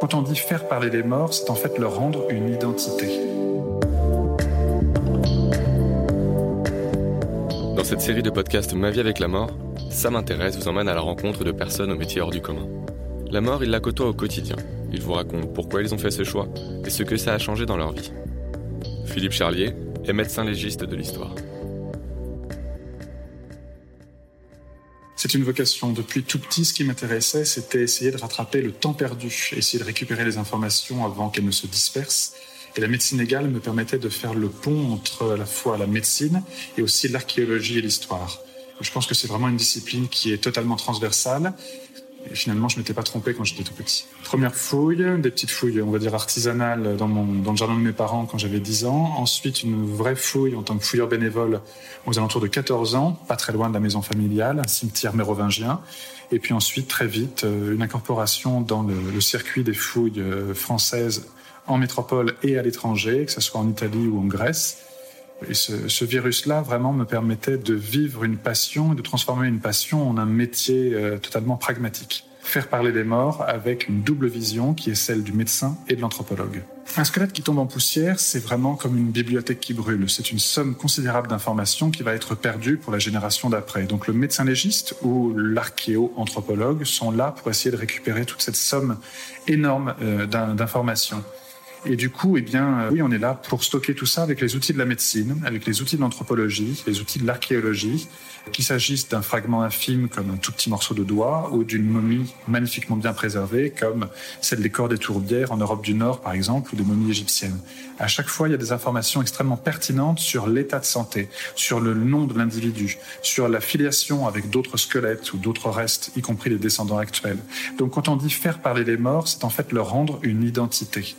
Quand on dit faire parler les morts, c'est en fait leur rendre une identité. Dans cette série de podcasts Ma vie avec la mort, ça m'intéresse vous emmène à la rencontre de personnes au métier hors du commun. La mort, ils la côtoient au quotidien. Ils vous racontent pourquoi ils ont fait ce choix et ce que ça a changé dans leur vie. Philippe Charlier est médecin légiste de l'histoire. C'est une vocation. Depuis tout petit, ce qui m'intéressait, c'était essayer de rattraper le temps perdu, essayer de récupérer les informations avant qu'elles ne se dispersent. Et la médecine légale me permettait de faire le pont entre à la fois la médecine et aussi l'archéologie et l'histoire. Je pense que c'est vraiment une discipline qui est totalement transversale et finalement, je m'étais pas trompé quand j'étais tout petit. Première fouille, des petites fouilles, on va dire artisanales, dans, le jardin de mes parents quand j'avais 10 ans. Ensuite, une vraie fouille en tant que fouilleur bénévole aux alentours de 14 ans, pas très loin de la maison familiale, un cimetière mérovingien. Et puis ensuite, très vite, euh, une incorporation dans le, le circuit des fouilles euh, françaises en métropole et à l'étranger, que ce soit en Italie ou en Grèce. Et ce, virus-là vraiment me permettait de vivre une passion et de transformer une passion en un métier euh, totalement pragmatique. Faire parler des morts avec une double vision qui est celle du médecin et de l'anthropologue. Un squelette qui tombe en poussière, c'est vraiment comme une bibliothèque qui brûle. C'est une somme considérable d'informations qui va être perdue pour la génération d'après. Donc le médecin légiste ou l'archéo-anthropologue sont là pour essayer de récupérer toute cette somme énorme euh, d'informations. Et du coup, eh bien, euh, oui, on est là pour stocker tout ça avec les outils de la médecine, avec les outils de l'anthropologie, les outils de l'archéologie, qu'il s'agisse d'un fragment infime comme un tout petit morceau de doigt ou d'une momie magnifiquement bien préservée comme celle des corps des tourbières en Europe du Nord, par exemple, ou des momies égyptiennes. À chaque fois, il y a des informations extrêmement pertinentes sur l'état de santé, sur le nom de l'individu, sur la filiation avec d'autres squelettes ou d'autres restes, y compris les descendants actuels. Donc, quand on dit faire parler les morts, c'est en fait leur rendre une identité.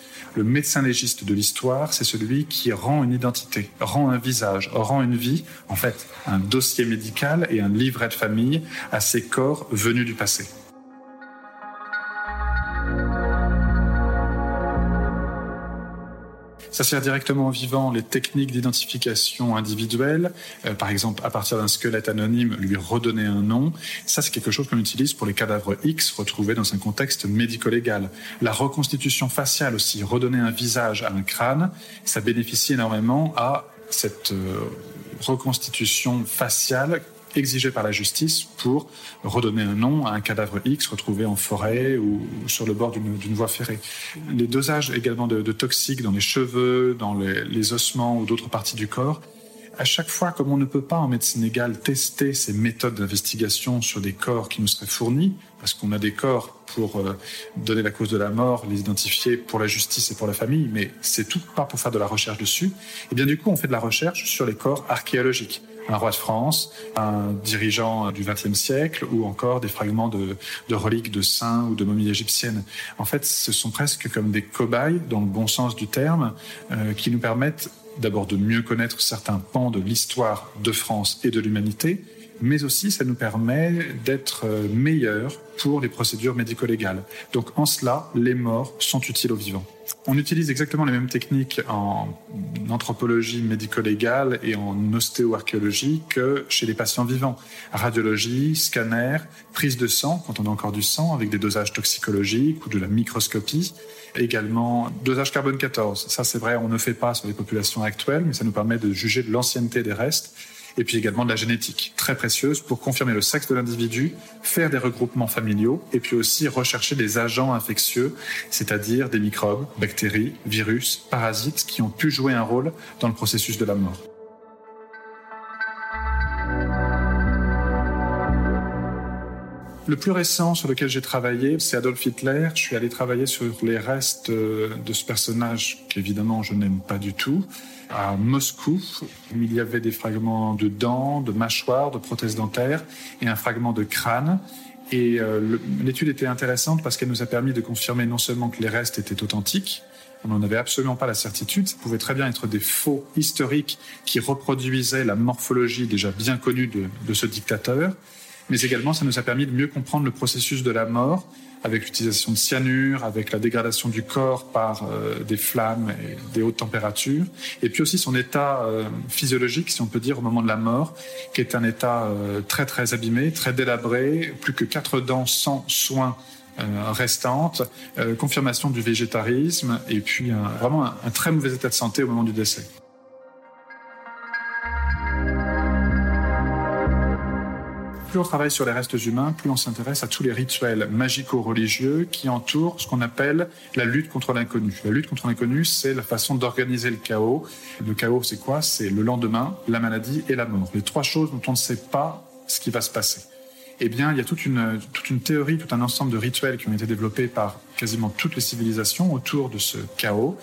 Médecin légiste de l'histoire, c'est celui qui rend une identité, rend un visage, rend une vie, en fait, un dossier médical et un livret de famille à ces corps venus du passé. Ça sert directement au vivant les techniques d'identification individuelle, euh, par exemple à partir d'un squelette anonyme, lui redonner un nom. Ça, c'est quelque chose qu'on utilise pour les cadavres X retrouvés dans un contexte médico-légal. La reconstitution faciale aussi, redonner un visage à un crâne, ça bénéficie énormément à cette euh, reconstitution faciale exigé par la justice pour redonner un nom à un cadavre X retrouvé en forêt ou sur le bord d'une voie ferrée. Les dosages également de, toxiques dans les cheveux, dans les, ossements ou d'autres parties du corps, à chaque fois, comme on ne peut pas en médecine légale tester ces méthodes d'investigation sur des corps qui nous seraient fournis, parce qu'on a des corps pour euh, donner la cause de la mort, les identifier pour la justice et pour la famille, mais c'est tout pas pour faire de la recherche dessus. Et eh bien du coup, on fait de la recherche sur les corps archéologiques un roi de France, un dirigeant du XXe siècle ou encore des fragments de, reliques de saints ou de momies égyptiennes. En fait, ce sont presque comme des cobayes, dans le bon sens du terme, euh, qui nous permettent d'abord de mieux connaître certains pans de l'histoire de France et de l'humanité, mais aussi ça nous permet d'être euh, meilleurs pour les procédures médico-légales. Donc en cela, les morts sont utiles aux vivants. On utilise exactement les mêmes techniques en anthropologie médico-légale et en ostéoarchéologie que chez les patients vivants. Radiologie, scanner, prise de sang, quand on a encore du sang, avec des dosages toxicologiques ou de la microscopie. Également, dosage carbone 14. Ça, c'est vrai, on ne fait pas sur les populations actuelles, mais ça nous permet de juger de l'ancienneté des restes et puis également de la génétique, très précieuse pour confirmer le sexe de l'individu, faire des regroupements familiaux, et puis aussi rechercher des agents infectieux, c'est-à-dire des microbes, bactéries, virus, parasites qui ont pu jouer un rôle dans le processus de la mort. Le plus récent sur lequel j'ai travaillé, c'est Adolf Hitler. Je suis allé travailler sur les restes de ce personnage qu'évidemment je n'aime pas du tout à Moscou. Il y avait des fragments de dents, de mâchoires, de prothèses dentaires et un fragment de crâne. Et euh, l'étude était intéressante parce qu'elle nous a permis de confirmer non seulement que les restes étaient authentiques, on n'en avait absolument pas la certitude, ça pouvait très bien être des faux historiques qui reproduisaient la morphologie déjà bien connue de ce dictateur, mais également ça nous a permis de mieux comprendre le processus de la mort avec l'utilisation de cyanure, avec la dégradation du corps par euh, des flammes et des hautes températures, et puis aussi son état euh, physiologique, si on peut dire, au moment de la mort, qui est un état euh, très très abîmé, très délabré, plus que quatre dents sans soins restante, confirmation du végétarisme et puis vraiment un très mauvais état de santé au moment du décès. Plus on travaille sur les restes humains, plus on s'intéresse à tous les rituels magico-religieux qui entourent ce qu'on appelle la lutte contre l'inconnu. La lutte contre l'inconnu, c'est la façon d'organiser le chaos. Le chaos, c'est quoi? C'est le lendemain, la maladie et la mort. Les trois choses dont on ne sait pas ce qui va se passer. Eh bien, il y a toute une, toute une théorie, tout un ensemble de rituels qui ont été développés par quasiment toutes les civilisations autour de ce chaos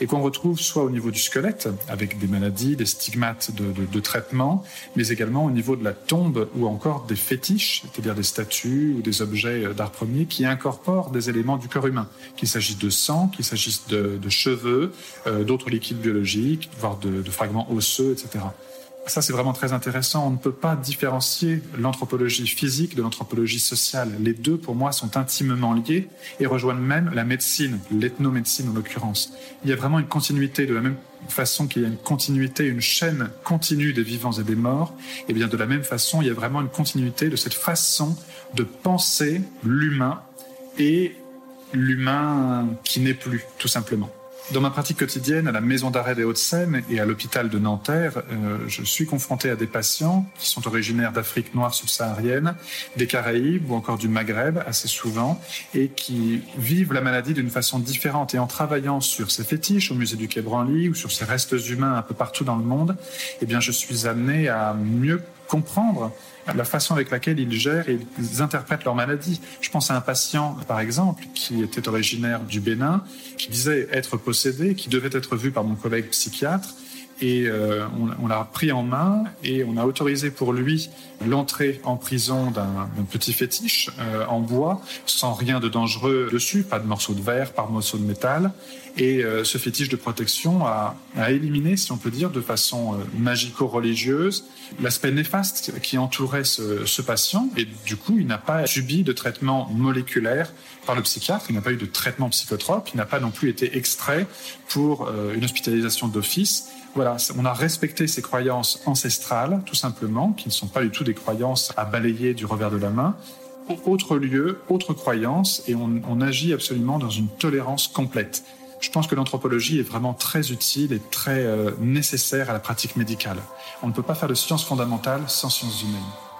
et qu'on retrouve soit au niveau du squelette, avec des maladies, des stigmates de, traitement, mais également au niveau de la tombe ou encore des fétiches, c'est-à-dire des statues ou des objets d'art premier qui incorporent des éléments du corps humain, qu'il s'agisse de sang, qu'il s'agisse de, cheveux, euh, d'autres liquides biologiques, voire de fragments osseux, etc. Ça, c'est vraiment très intéressant. On ne peut pas différencier l'anthropologie physique de l'anthropologie sociale. Les deux, pour moi, sont intimement liés et rejoignent même la médecine, l'ethnomédecine en l'occurrence. Il y a vraiment une continuité de la même façon qu'il y a une continuité, une chaîne continue des vivants et des morts. Et bien, de la même façon, il y a vraiment une continuité de cette façon de penser l'humain et l'humain qui n'est plus, tout simplement. Dans ma pratique quotidienne à la maison d'arrêt des Hauts-de-Seine et à l'hôpital de Nanterre, euh, je suis confronté à des patients qui sont originaires d'Afrique noire subsaharienne, des Caraïbes ou encore du Maghreb assez souvent et qui vivent la maladie d'une façon différente. Et en travaillant sur ces fétiches au musée du Quai Branly ou sur ces restes humains un peu partout dans le monde, eh bien, je suis amené à mieux comprendre la façon avec laquelle ils gèrent et ils interprètent leur maladie. Je pense à un patient, par exemple, qui était originaire du Bénin, qui disait être possédé, qui devait être vu par mon collègue psychiatre. Et euh, on, l'a pris en main et on a autorisé pour lui l'entrée en prison d'un petit fétiche euh, en bois, sans rien de dangereux dessus, pas de morceaux de verre, pas de morceaux de métal. Et euh, ce fétiche de protection a, éliminé, si on peut dire, de façon magico-religieuse, l'aspect néfaste qui entourait ce, patient. Et du coup, il n'a pas subi de traitement moléculaire par le psychiatre, il n'a pas eu de traitement psychotrope, il n'a pas non plus été extrait pour une hospitalisation d'office voilà, on a respecté ces croyances ancestrales, tout simplement, qui ne sont pas du tout des croyances à balayer du revers de la main. Autre lieu, autre croyance, et on, agit absolument dans une tolérance complète. Je pense que l'anthropologie est vraiment très utile et très euh, nécessaire à la pratique médicale. On ne peut pas faire de sciences fondamentales sans sciences humaines.